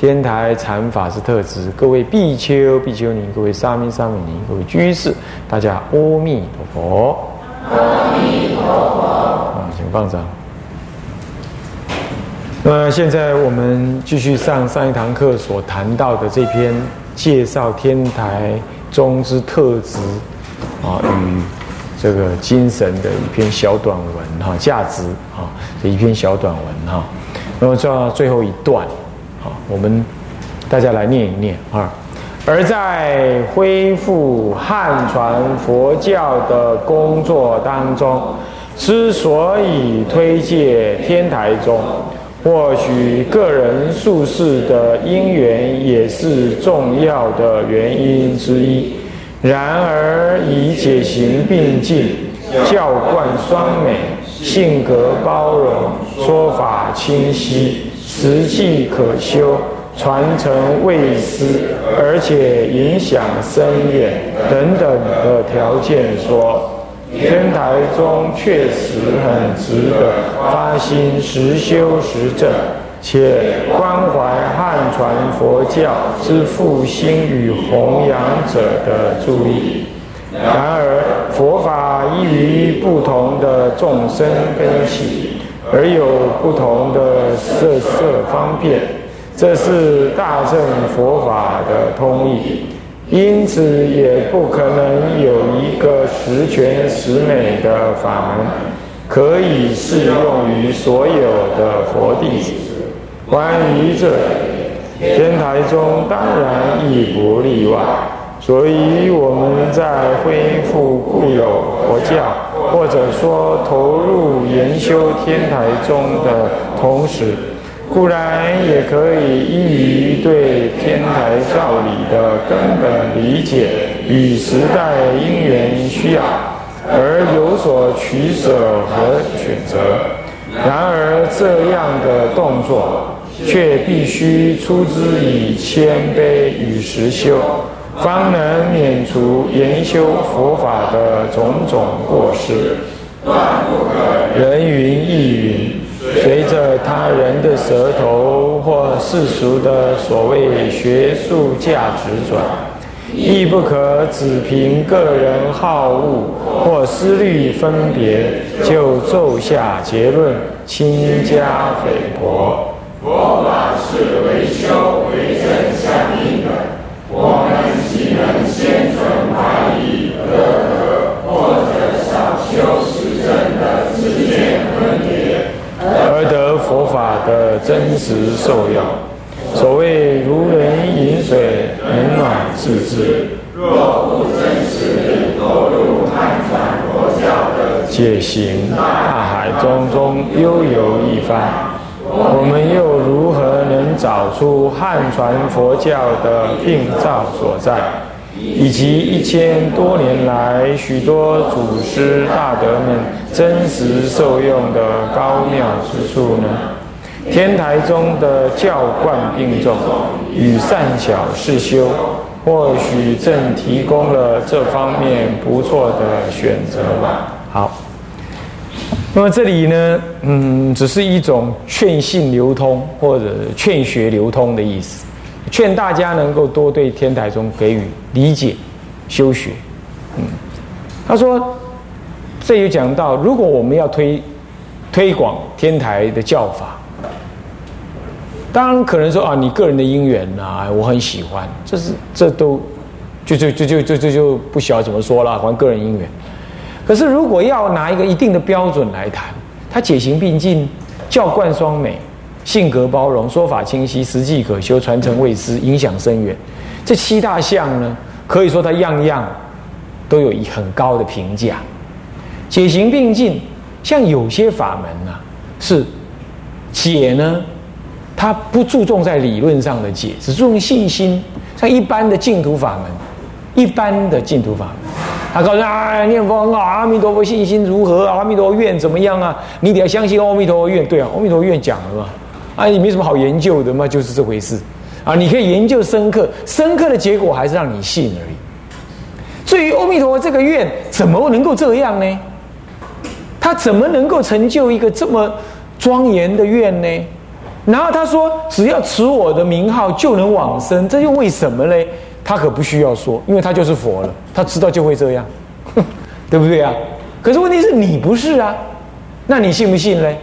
天台禅法师特质，各位比丘、比丘尼，各位沙弥、沙弥尼，各位居士，大家阿弥陀佛。阿弥陀佛。啊，请放掌。那现在我们继续上上一堂课所谈到的这篇介绍天台宗之特质啊与这个精神的一篇小短文哈，价值啊的一篇小短文哈。那么到最后一段。我们大家来念一念啊。而在恢复汉传佛教的工作当中，之所以推介天台宗，或许个人术士的因缘也是重要的原因之一。然而，以解行并进、教贯双美、性格包容、说法清晰。实际可修，传承未失，而且影响深远等等的条件说，天台中确实很值得发心实修实证，且关怀汉传佛教之复兴与弘扬者的注意。然而，佛法依于不同的众生根器。而有不同的色色方便，这是大乘佛法的通义，因此也不可能有一个十全十美的法门可以适用于所有的佛弟子。关于这，天台中当然亦不例外。所以我们在恢复固有佛教，或者说投入研修天台宗的同时，固然也可以依于对天台教理的根本理解与时代因缘需要而有所取舍和选择。然而这样的动作，却必须出之以谦卑与实修。方能免除研修佛法的种种过失。人云亦云，随着他人的舌头或世俗的所谓学术价值转，亦不可只凭个人好恶或思虑分别，就奏下结论，轻加菲薄。佛法是为修为法的真实受用。所谓如人饮水，冷暖自知。若不真实投入汉传佛教的解行大海中中悠游一番，我们又如何能找出汉传佛教的病灶所在？以及一千多年来许多祖师大德们真实受用的高妙之处呢？天台中的教贯并重与善巧事修，或许正提供了这方面不错的选择吧。好，那么这里呢，嗯，只是一种劝信流通或者劝学流通的意思。劝大家能够多对天台宗给予理解、修学。嗯，他说，这有讲到，如果我们要推推广天台的教法，当然可能说啊，你个人的因缘啊，我很喜欢，这是这都就就就就就就就不晓得怎么说了，还个人因缘。可是如果要拿一个一定的标准来谈，他解行并进，教贯双美。性格包容，说法清晰，实际可修，传承未失，影响深远。这七大项呢，可以说它样样都有很高的评价。解行并进，像有些法门呢，是解呢他不注重在理论上的解，只注重信心。像一般的净土法门，一般的净土法门，他告诉啊，念佛很好，阿弥陀佛信心如何？阿弥陀佛愿怎么样啊？你得要相信阿弥陀佛愿，对啊，阿弥陀佛愿讲了嘛，啊，你没什么好研究的嘛，就是这回事啊。你可以研究深刻，深刻的结果还是让你信而已。至于阿弥陀佛这个愿怎么能够这样呢？他怎么能够成就一个这么庄严的愿呢？然后他说：“只要持我的名号就能往生，这又为什么嘞？”他可不需要说，因为他就是佛了，他知道就会这样，对不对啊？可是问题是你不是啊，那你信不信嘞？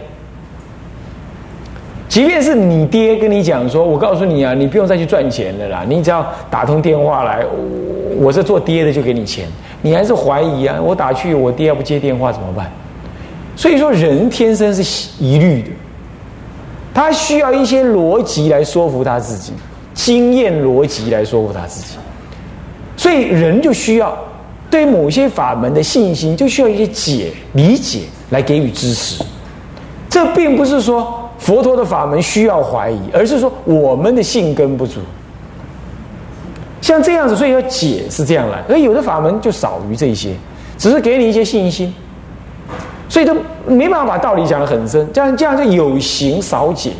即便是你爹跟你讲说：“我告诉你啊，你不用再去赚钱了啦，你只要打通电话来，我是做爹的就给你钱。”你还是怀疑啊？我打去，我爹要不接电话怎么办？所以说，人天生是疑虑的。他需要一些逻辑来说服他自己，经验逻辑来说服他自己，所以人就需要对某些法门的信心，就需要一些解理解来给予支持。这并不是说佛陀的法门需要怀疑，而是说我们的信根不足。像这样子，所以要解是这样来，而有的法门就少于这些，只是给你一些信心。所以都没办法把道理讲得很深，这样这样就有形少解。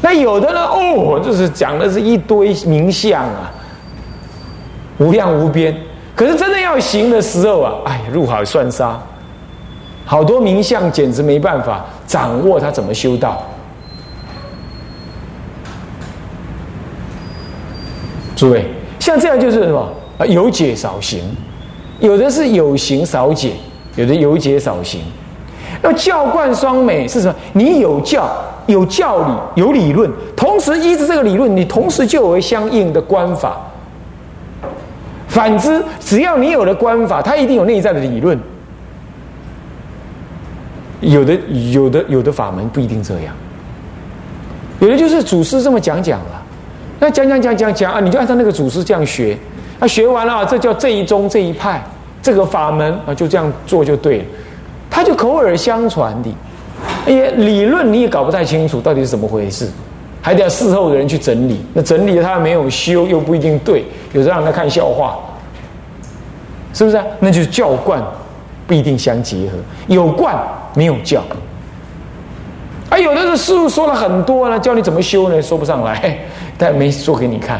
那有的呢，哦，就是讲的是一堆名相啊，无量无边。可是真的要行的时候啊，哎，入海算沙，好多名相简直没办法掌握他怎么修道。诸位，像这样就是什么啊？有解少行，有的是有行少解。有的有解少行，那教贯双美是什么？你有教有教理有理论，同时依着这个理论，你同时就有相应的观法。反之，只要你有了观法，它一定有内在的理论。有的有的有的法门不一定这样，有的就是祖师这么讲讲了，那讲讲讲讲讲啊，你就按照那个祖师这样学，那学完了，这叫这一宗这一派。这个法门啊，就这样做就对了，他就口耳相传的，哎，理论你也搞不太清楚到底是怎么回事，还得要事后的人去整理。那整理他没有修，又不一定对，有时候让他看笑话，是不是啊？那就是教观不一定相结合，有观没有教。啊，有的是师傅说了很多呢，教你怎么修呢，说不上来，但没说给你看。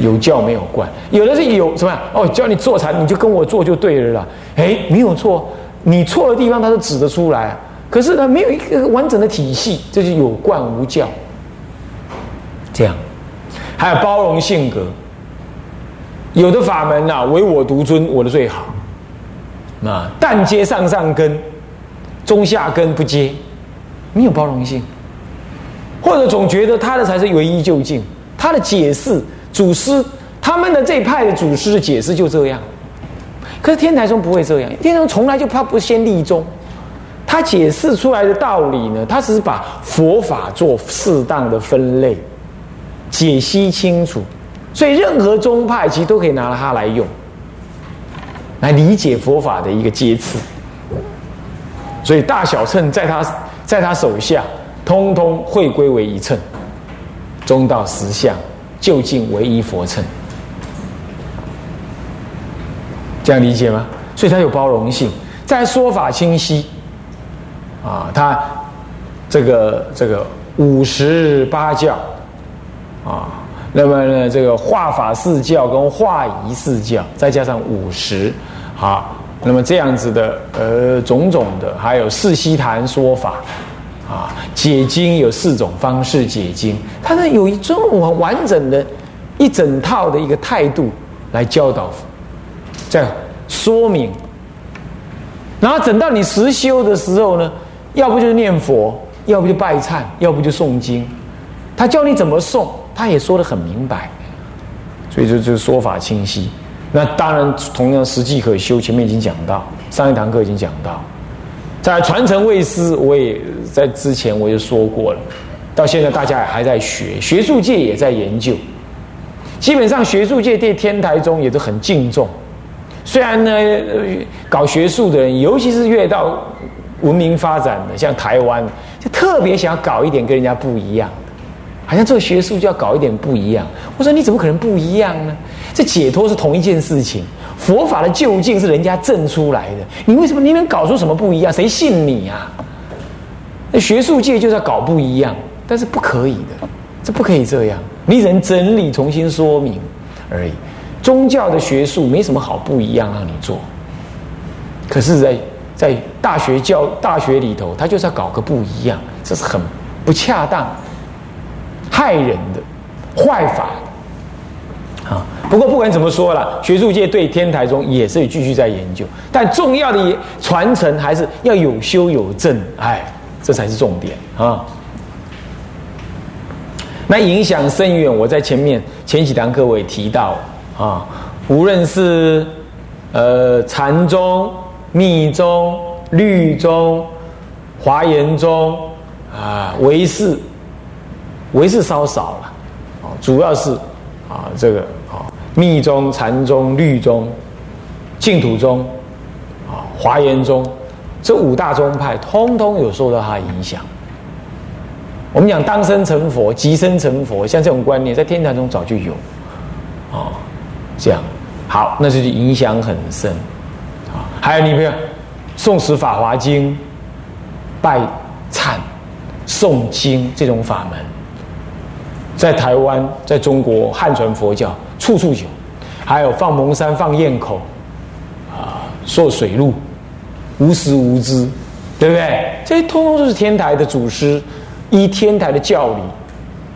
有教没有观，有的是有什么哦，教你坐禅，你就跟我做就对了啦。哎，没有错，你错的地方他都指得出来。可是呢，没有一个完整的体系，这就有观无教。这样，还有包容性格。有的法门呐，唯我独尊，我的最好。那但接上上根，中下根不接，没有包容性，或者总觉得他的才是唯一究竟，他的解释。祖师他们的这一派的祖师的解释就这样，可是天台宗不会这样，天台宗从来就怕不先立宗，他解释出来的道理呢，他只是把佛法做适当的分类，解析清楚，所以任何宗派其实都可以拿它来用，来理解佛法的一个阶次，所以大小乘在他在他手下，通通会归为一乘，中道实相。究竟唯一佛称，这样理解吗？所以它有包容性，在说法清晰啊，它这个这个五十八教啊，那么呢这个化法四教跟化仪四教，再加上五十好，那么这样子的呃种种的，还有四悉檀说法。啊，解经有四种方式解经，他呢有一种很完整的、一整套的一个态度来教导，这样说明。然后等到你实修的时候呢，要不就是念佛，要不就拜忏，要不就诵经。他教你怎么诵，他也说的很明白，所以就就说法清晰。那当然，同样实际可修，前面已经讲到，上一堂课已经讲到。在传承未师，我也在之前我就说过了，到现在大家也还在学，学术界也在研究。基本上学术界对天台宗也都很敬重。虽然呢，搞学术的人，尤其是越到文明发展的，像台湾，就特别想要搞一点跟人家不一样的，好像做学术就要搞一点不一样。我说你怎么可能不一样呢？这解脱是同一件事情，佛法的究竟是人家证出来的，你为什么你能搞出什么不一样？谁信你啊？那学术界就是要搞不一样，但是不可以的，这不可以这样，你只能整理重新说明而已。宗教的学术没什么好不一样让你做，可是，在在大学教大学里头，他就是要搞个不一样，这是很不恰当、害人的、坏法。不过不管怎么说了，学术界对天台宗也是继续在研究，但重要的传承还是要有修有证，哎，这才是重点啊。那影响深远，我在前面前几堂课我也提到啊，无论是呃禅宗。密宗、律宗、华严宗啊，唯识，唯识稍少了，哦，主要是啊这个密宗、禅宗、律宗、净土宗啊华严宗这五大宗派，通通有受到他影响。我们讲当生成佛、即生成佛，像这种观念，在天台中早就有，啊，这样好，那是影响很深。啊还有你比如诵持《法华经》、拜忏、诵经这种法门，在台湾、在中国汉传佛教处处有。还有放蒙山、放堰口，啊，做水路，无时无知，对不对？这些通通都是天台的祖师依天台的教理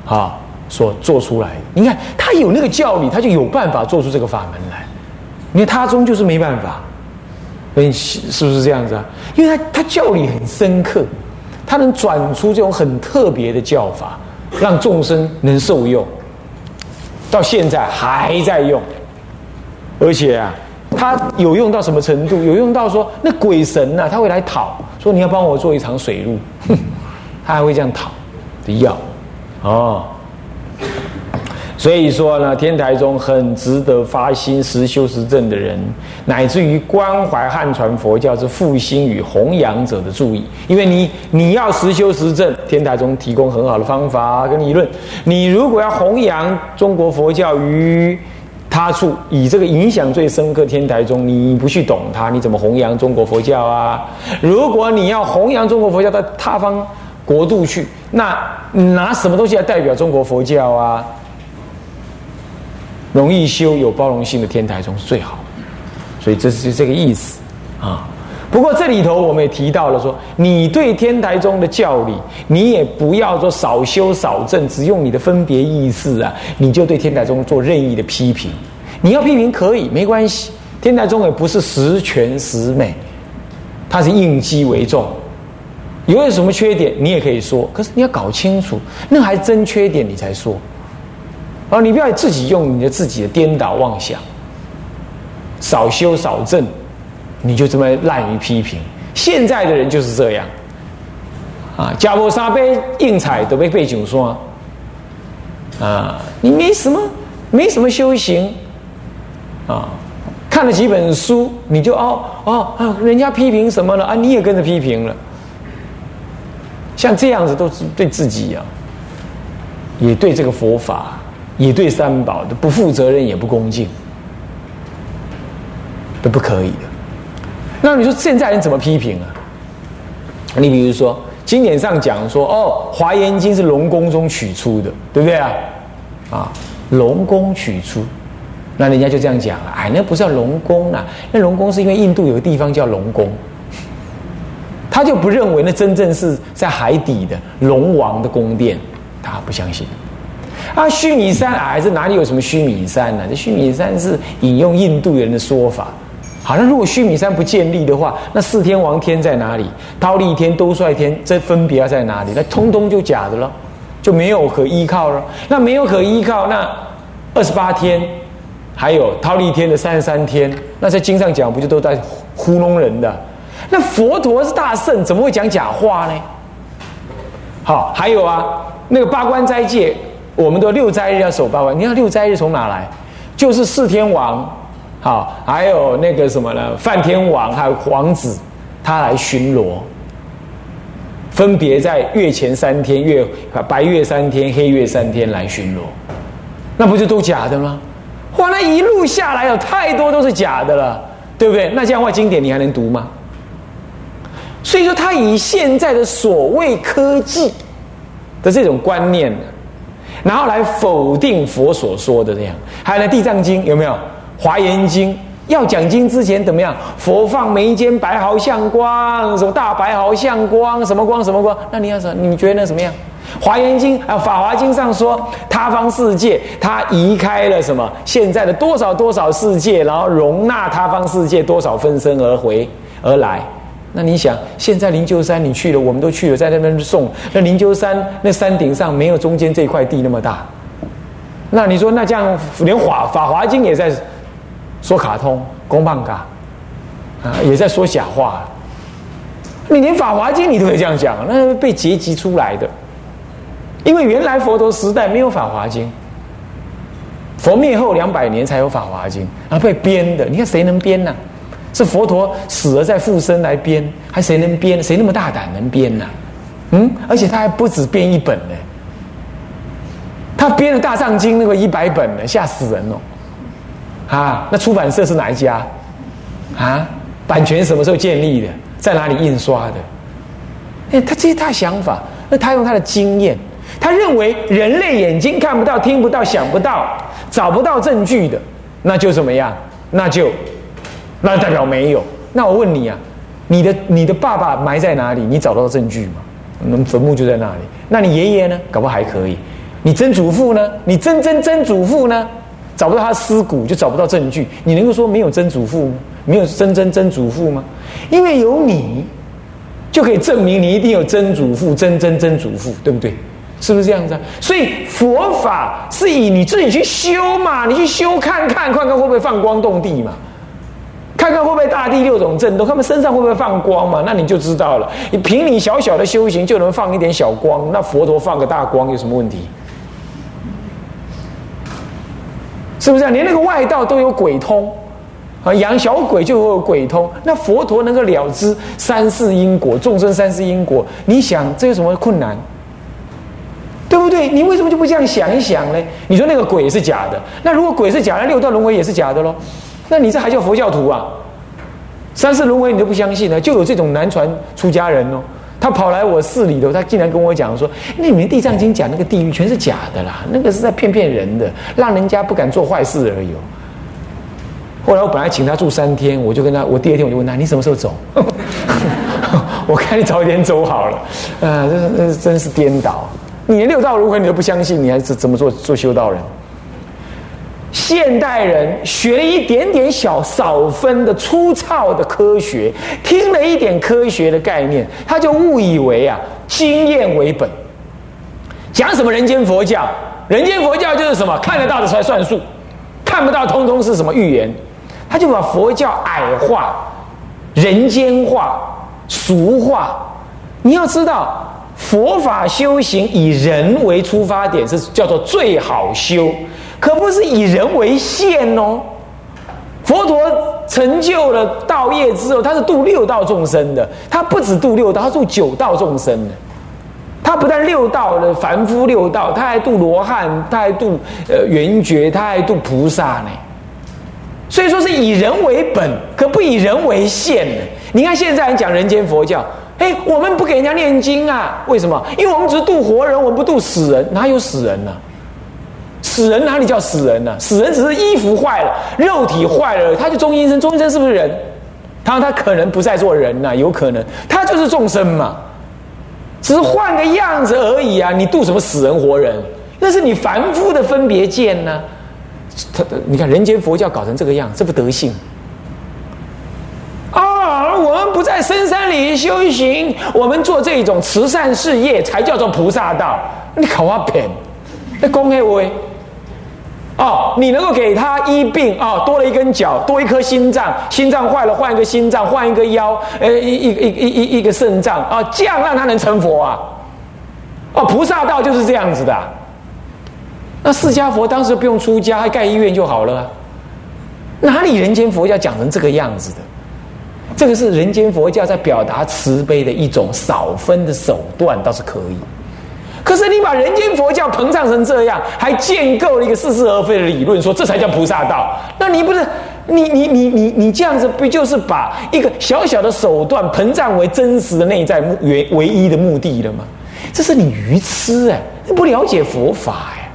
啊所做出来的。你看他有那个教理，他就有办法做出这个法门来。你看他终究是没办法。哎，是不是这样子啊？因为他他教理很深刻，他能转出这种很特别的教法，让众生能受用。到现在还在用，而且啊，它有用到什么程度？有用到说那鬼神呐，他会来讨，说你要帮我做一场水路，他还会这样讨的药，哦。所以说呢，天台中很值得发心实修实证的人，乃至于关怀汉传佛教之复兴与弘扬者的注意。因为你你要实修实证，天台中提供很好的方法跟理论。你如果要弘扬中国佛教于他处，以这个影响最深刻天台中，你不去懂它，你怎么弘扬中国佛教啊？如果你要弘扬中国佛教到他方国度去，那拿什么东西来代表中国佛教啊？容易修有包容性的天台宗是最好，所以这是这个意思啊。不过这里头我们也提到了说，你对天台宗的教理，你也不要说少修少正，只用你的分别意识啊，你就对天台宗做任意的批评。你要批评可以，没关系。天台宗也不是十全十美，它是应机为重。有什么缺点，你也可以说。可是你要搞清楚，那还真缺点你才说。哦，你不要自己用你的自己的颠倒妄想，少修少正，你就这么滥于批评。现在的人就是这样，啊，加波沙杯硬彩都被背景说，啊，你没什么，没什么修行，啊，看了几本书，你就哦哦啊，人家批评什么了啊，你也跟着批评了。像这样子都是对自己啊，也对这个佛法。也对三宝的不负责任，也不恭敬，都不可以的。那你说现在人怎么批评啊？你比如说经典上讲说，哦，《华严经》是龙宫中取出的，对不对啊？啊，龙宫取出，那人家就这样讲了，哎，那不是叫龙宫啊？那龙宫是因为印度有个地方叫龙宫，他就不认为那真正是在海底的龙王的宫殿，他不相信。啊，须弥山还是哪里有什么须弥山呢？这须弥山是引用印度人的说法。好像如果须弥山不建立的话，那四天王天在哪里？忉利天、兜率天，这分别要在哪里？那通通就假的了，就没有可依靠了。那没有可依靠，那二十八天，还有忉利天的三十三天，那在经上讲，不就都在糊弄人的？那佛陀是大圣，怎么会讲假话呢？好，还有啊，那个八关斋戒。我们的六斋日要守八万，你看六斋日从哪来？就是四天王，好，还有那个什么呢？梵天王还有皇子，他来巡逻，分别在月前三天、月白月三天、黑月三天来巡逻，那不就都假的吗？哇，那一路下来有太多都是假的了，对不对？那这样的话，经典你还能读吗？所以说，他以现在的所谓科技的这种观念，然后来否定佛所说的这样。还有呢，《地藏经》有没有？《华严经》要讲经之前怎么样？佛放眉间白毫相光，什么大白毫相光，什么光什么光？那你要什？你觉得那怎么样？《华严经》啊，《法华经》上说，他方世界，他移开了什么？现在的多少多少世界，然后容纳他方世界多少分身而回而来。那你想，现在灵鹫山你去了，我们都去了，在那边送。那灵鹫山那山顶上没有中间这块地那么大。那你说，那这样连法法华经也在说卡通公棒嘎啊，也在说假话。你连法华经你都可以这样讲，那被结集出来的。因为原来佛陀时代没有法华经，佛灭后两百年才有法华经，然后被编的。你看谁能编呢？是佛陀死了再复生来编，还谁能编？谁那么大胆能编呢？嗯，而且他还不止编一本呢，他编了《大藏经》那个一百本呢，吓死人哦！啊，那出版社是哪一家？啊，版权什么时候建立的？在哪里印刷的？哎，他这是他想法，那他用他的经验，他认为人类眼睛看不到、听不到、想不到、找不到证据的，那就怎么样？那就。那代表没有。那我问你啊，你的你的爸爸埋在哪里？你找到证据吗？那坟墓就在那里。那你爷爷呢？搞不好还可以。你曾祖父呢？你曾曾曾祖父呢？找不到他尸骨，就找不到证据。你能够说没有曾祖父吗？没有曾曾曾祖父吗？因为有你，就可以证明你一定有曾祖父、曾曾曾祖父，对不对？是不是这样子？所以佛法是以你自己去修嘛，你去修看看，看看会不会放光动地嘛。看看会不会大地六种震动，他们身上会不会放光嘛？那你就知道了。你凭你小小的修行就能放一点小光，那佛陀放个大光有什么问题？是不是啊？连那个外道都有鬼通啊，养小鬼就有鬼通。那佛陀能够了知三世因果，众生三世因果，你想这有什么困难？对不对？你为什么就不这样想一想呢？你说那个鬼是假的，那如果鬼是假的，六道轮回也是假的喽？那你这还叫佛教徒啊？三世轮回你都不相信呢？就有这种南传出家人哦，他跑来我寺里头，他竟然跟我讲说：“那你们地藏经讲那个地狱全是假的啦，那个是在骗骗人的，让人家不敢做坏事而已。”后来我本来请他住三天，我就跟他，我第二天我就问他：“你什么时候走？” 我看你早一点走好了。啊，这这真是颠倒！你连六道轮回你都不相信，你还是怎么做做修道人？现代人学了一点点小少分的粗糙的科学，听了一点科学的概念，他就误以为啊经验为本。讲什么人间佛教？人间佛教就是什么看得到的才算数，看不到通通是什么预言。他就把佛教矮化、人间化、俗化。你要知道，佛法修行以人为出发点是叫做最好修。可不是以人为限哦，佛陀成就了道业之后，他是度六道众生的，他不止度六道，他度九道众生的。他不但六道的凡夫六道，他还度罗汉，他还度呃圆觉，他还度菩萨呢。所以说是以人为本，可不以人为限的。你看现在人讲人间佛教，哎，我们不给人家念经啊？为什么？因为我们只是度活人，我们不度死人，哪有死人呢？死人哪里叫死人呢？死人只是衣服坏了，肉体坏了，他就中阴身。中阴身是不是人？他他可能不再做人呐，有可能他就是众生嘛，只是换个样子而已啊！你度什么死人活人？那是你凡夫的分别见呢。他你看人间佛教搞成这个样，这副德性啊！我们不在深山里修行，我们做这种慈善事业才叫做菩萨道。你考我骗？那公黑我。哦，你能够给他医病哦，多了一根脚，多一颗心脏，心脏坏了换一个心脏，换一个腰，呃，一一一一一一个肾脏啊，这样让他能成佛啊？哦，菩萨道就是这样子的。那释迦佛当时不用出家，还盖医院就好了。哪里人间佛教讲成这个样子的？这个是人间佛教在表达慈悲的一种少分的手段，倒是可以。可是你把人间佛教膨胀成这样，还建构了一个似是而非的理论，说这才叫菩萨道。那你不是你你你你你这样子，不就是把一个小小的手段膨胀为真实的内在目唯唯一的目的了吗？这是你愚痴哎，你不了解佛法哎。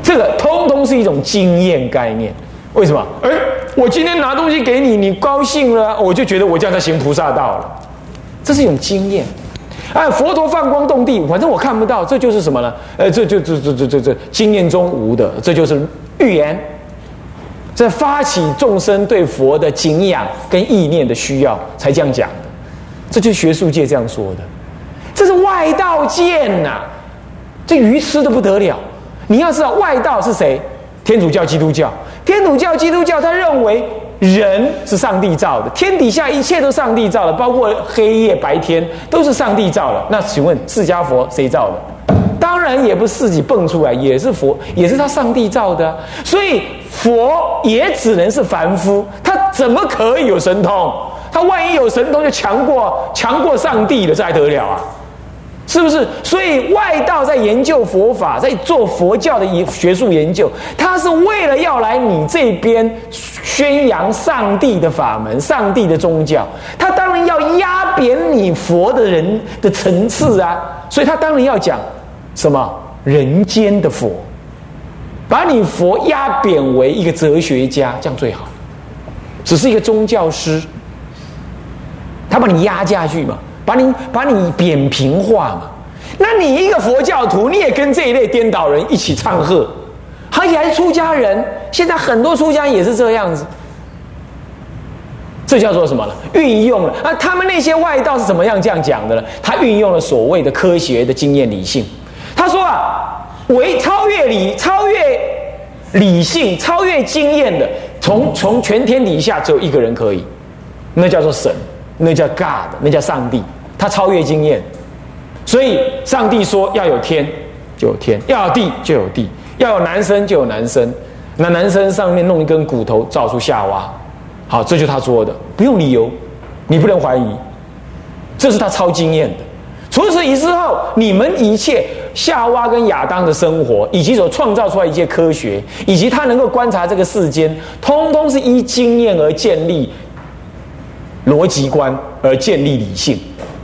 这个通通是一种经验概念。为什么？哎，我今天拿东西给你，你高兴了，我就觉得我这样在行菩萨道了。这是一种经验。哎，佛陀放光动地，反正我看不到，这就是什么呢？呃，这就这这这这这经验中无的，这就是预言。这发起众生对佛的敬仰跟意念的需要，才这样讲的。这就是学术界这样说的。这是外道见呐，这愚痴的不得了。你要知道，外道是谁？天主教、基督教。天主教、基督教，他认为。人是上帝造的，天底下一切都上帝造的，包括黑夜白天都是上帝造的。那请问释迦佛谁造的？当然也不是自己蹦出来，也是佛，也是他上帝造的。所以佛也只能是凡夫，他怎么可以有神通？他万一有神通，就强过强过上帝了，这还得了啊？是不是？所以外道在研究佛法，在做佛教的学术研究，他是为了要来你这边宣扬上帝的法门、上帝的宗教。他当然要压扁你佛的人的层次啊！所以他当然要讲什么人间的佛，把你佛压扁为一个哲学家，这样最好。只是一个宗教师，他把你压下去嘛。把你把你扁平化嘛？那你一个佛教徒，你也跟这一类颠倒人一起唱和，而且还是出家人。现在很多出家人也是这样子，这叫做什么呢？运用了啊，他们那些外道是怎么样这样讲的呢？他运用了所谓的科学的经验理性。他说啊，为超越理、超越理性、超越经验的，从从全天底下只有一个人可以，那叫做神，那叫 God，那叫上帝。他超越经验，所以上帝说要有天就有天，要有地就有地，要有男生就有男生。那男生上面弄一根骨头造出夏娃，好，这就是他说的，不用理由，你不能怀疑，这是他超经验的。除此以之后，你们一切夏娃跟亚当的生活，以及所创造出来一切科学，以及他能够观察这个世间，通通是依经验而建立逻辑观，而建立理性。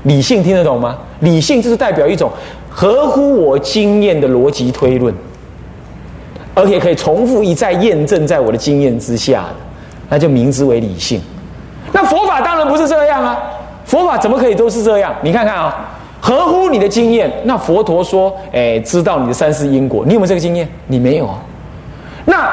理性听得懂吗？理性就是代表一种合乎我经验的逻辑推论，而且可以重复一再验证在我的经验之下的，那就名之为理性。那佛法当然不是这样啊！佛法怎么可以都是这样？你看看啊，合乎你的经验。那佛陀说：“哎，知道你的三世因果，你有没有这个经验？你没有啊。那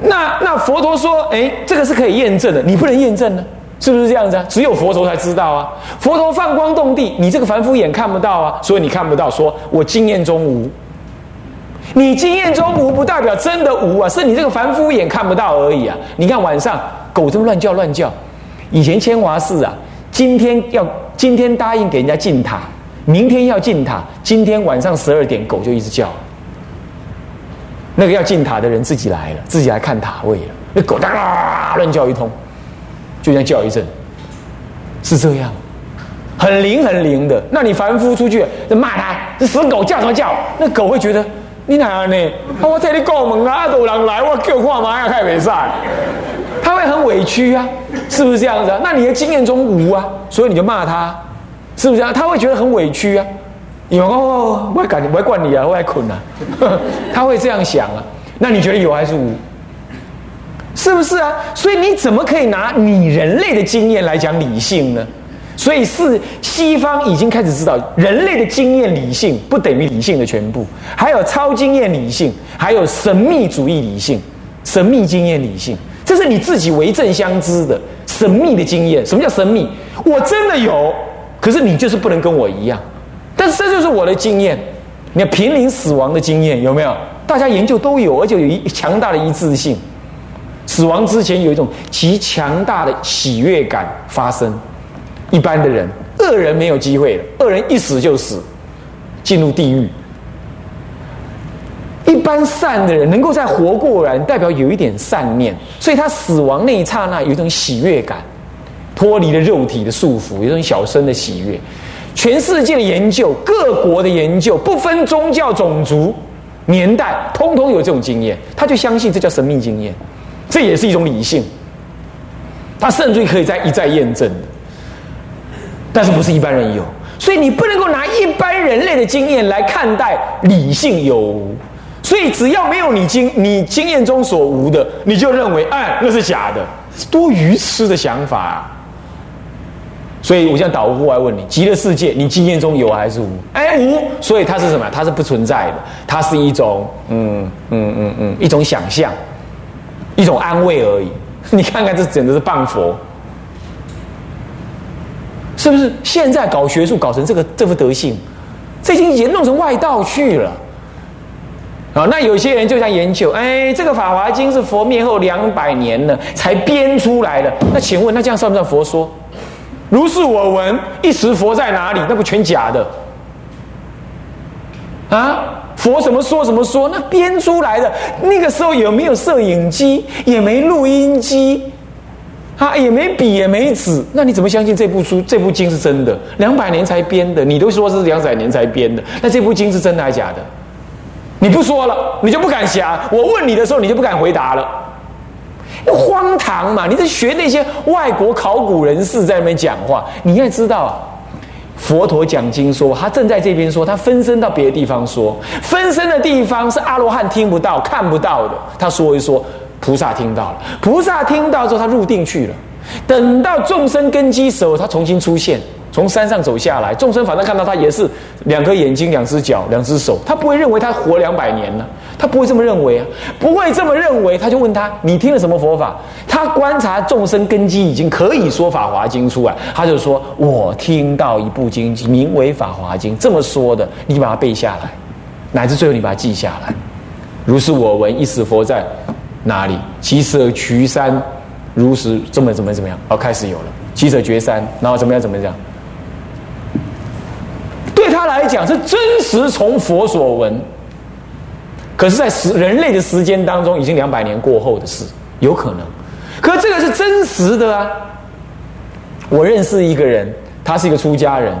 那那佛陀说：哎，这个是可以验证的，你不能验证呢？”是不是这样子啊？只有佛陀才知道啊！佛陀放光动地，你这个凡夫眼看不到啊，所以你看不到。说我经验中无，你经验中无不代表真的无啊，是你这个凡夫眼看不到而已啊！你看晚上狗这么乱叫乱叫，以前千华寺啊，今天要今天答应给人家进塔，明天要进塔，今天晚上十二点狗就一直叫，那个要进塔的人自己来了，自己来看塔位了，那狗哒乱叫一通。就像叫一阵，是这样，很灵很灵的。那你凡夫出去骂他，这死狗叫什么叫？那狗会觉得你哪样呢？我在你过门啊，都有人来，我叫看嘛呀，太没赛。他会很委屈啊，是不是这样子啊？那你的经验中无啊，所以你就骂他，是不是啊？他会觉得很委屈啊。有哦，我管你，我管你啊，我还困啊。他会这样想啊。那你觉得有还是无？是不是啊？所以你怎么可以拿你人类的经验来讲理性呢？所以是西方已经开始知道，人类的经验理性不等于理性的全部，还有超经验理性，还有神秘主义理性、神秘经验理性，这是你自己为证相知的神秘的经验。什么叫神秘？我真的有，可是你就是不能跟我一样。但是这就是我的经验，你看濒临死亡的经验有没有？大家研究都有，而且有一强大的一致性。死亡之前有一种极强大的喜悦感发生，一般的人恶人没有机会了，恶人一死就死，进入地狱。一般善的人能够再活过来，代表有一点善念，所以他死亡那一刹那有一种喜悦感，脱离了肉体的束缚，有一种小生的喜悦。全世界的研究，各国的研究，不分宗教、种族、年代，通通有这种经验，他就相信这叫神秘经验，这也是一种理性。它甚至可以再一再验证的，但是不是一般人有，所以你不能够拿一般人类的经验来看待理性有无。所以只要没有你经你经验中所无的，你就认为哎那是假的，多愚痴的想法啊！所以我现在倒过来问你：极乐世界，你经验中有还是无？哎无，所以它是什么？它是不存在的，它是一种嗯嗯嗯嗯一种想象，一种安慰而已。你看看这简直是谤佛，是不是？现在搞学术搞成这个这副德性，这已经严弄成外道去了。啊，那有些人就在研究，哎，这个《法华经》是佛灭后两百年了才编出来的。那请问，那这样算不算佛说？如是我闻，一时佛在哪里？那不全假的？啊，佛什么说什么说？那编出来的。那个时候有没有摄影机？也没录音机，啊，也没笔，也没纸。那你怎么相信这部书、这部经是真的？两百年才编的，你都说是两百年才编的，那这部经是真的还是假的？你不说了，你就不敢想。我问你的时候，你就不敢回答了。荒唐嘛！你在学那些外国考古人士在那边讲话。你应该知道啊，佛陀讲经说，他正在这边说，他分身到别的地方说，分身的地方是阿罗汉听不到、看不到的。他说一说，菩萨听到了，菩萨听到之后，他入定去了。等到众生根基时候，他重新出现。从山上走下来，众生反正看到他也是两颗眼睛、两只脚、两只手，他不会认为他活两百年呢，他不会这么认为啊，不会这么认为，他就问他：你听了什么佛法？他观察众生根基已经可以说《法华经》出来，他就说：我听到一部经，名为《法华经》，这么说的，你把它背下来，乃至最后你把它记下来。如是我闻，一时佛在哪里？其舍渠山，如实这么怎么怎么样？哦，开始有了，七舍绝山，然后怎么样怎么样？他来讲是真实从佛所闻，可是，在时人类的时间当中，已经两百年过后的事，有可能。可这个是真实的啊！我认识一个人，他是一个出家人，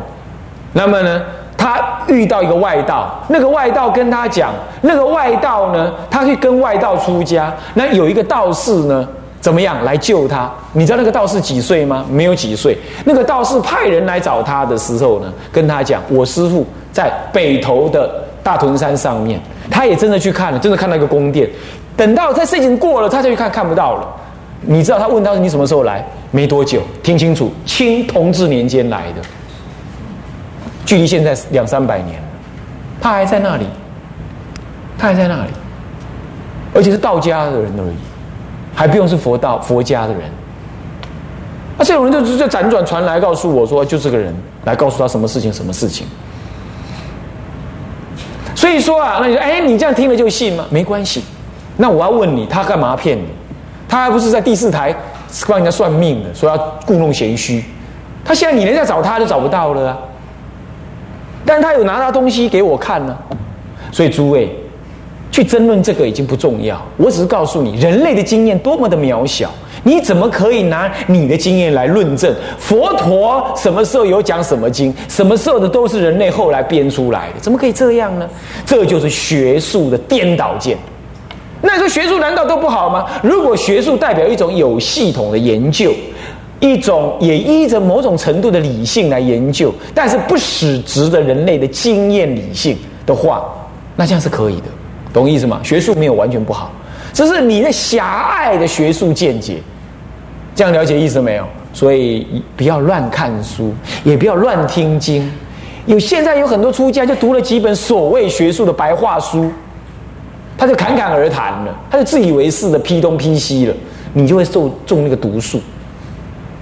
那么呢，他遇到一个外道，那个外道跟他讲，那个外道呢，他去跟外道出家，那有一个道士呢。怎么样来救他？你知道那个道士几岁吗？没有几岁。那个道士派人来找他的时候呢，跟他讲：“我师傅在北头的大屯山上面。”他也真的去看了，真的看到一个宫殿。等到他事情过了，他再去看，看不到了。你知道他问他：“你什么时候来？”没多久，听清楚，清同治年间来的，距离现在两三百年他还在那里，他还在那里，而且是道家的人而已。还不用是佛道佛家的人，那这种人就就辗转传来告诉我说，就这个人来告诉他什么事情什么事情。所以说啊，那你说，哎，你这样听了就信吗？没关系。那我要问你，他干嘛骗你？他还不是在第四台帮人家算命的，说要故弄玄虚。他现在你连在找他都找不到了。但是他有拿他东西给我看呢。所以诸位。去争论这个已经不重要，我只是告诉你，人类的经验多么的渺小，你怎么可以拿你的经验来论证佛陀什么时候有讲什么经，什么时候的都是人类后来编出来的？怎么可以这样呢？这就是学术的颠倒见。那说学术难道都不好吗？如果学术代表一种有系统的研究，一种也依着某种程度的理性来研究，但是不使直的人类的经验理性的话，那这样是可以的。懂意思吗？学术没有完全不好，只是你的狭隘的学术见解，这样了解意思没有？所以不要乱看书，也不要乱听经。有现在有很多出家就读了几本所谓学术的白话书，他就侃侃而谈了，他就自以为是的批东批西了，你就会受中那个毒素，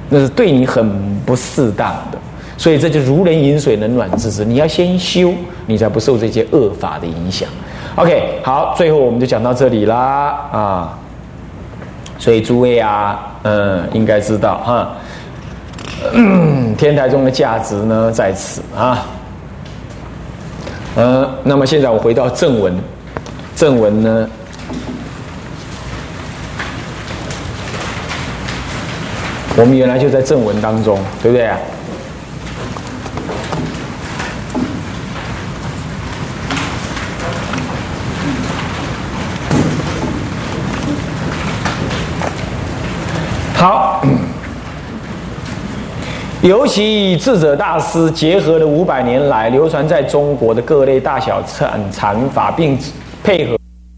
那是对你很不适当的。所以这就如人饮水，冷暖自知。你要先修，你才不受这些恶法的影响。OK，好，最后我们就讲到这里啦啊！所以诸位啊，嗯，应该知道哈，天台中的价值呢在此啊。嗯，那么现在我回到正文，正文呢，我们原来就在正文当中，对不对啊？好，尤其智者大师结合了五百年来流传在中国的各类大小禅禅法，并配合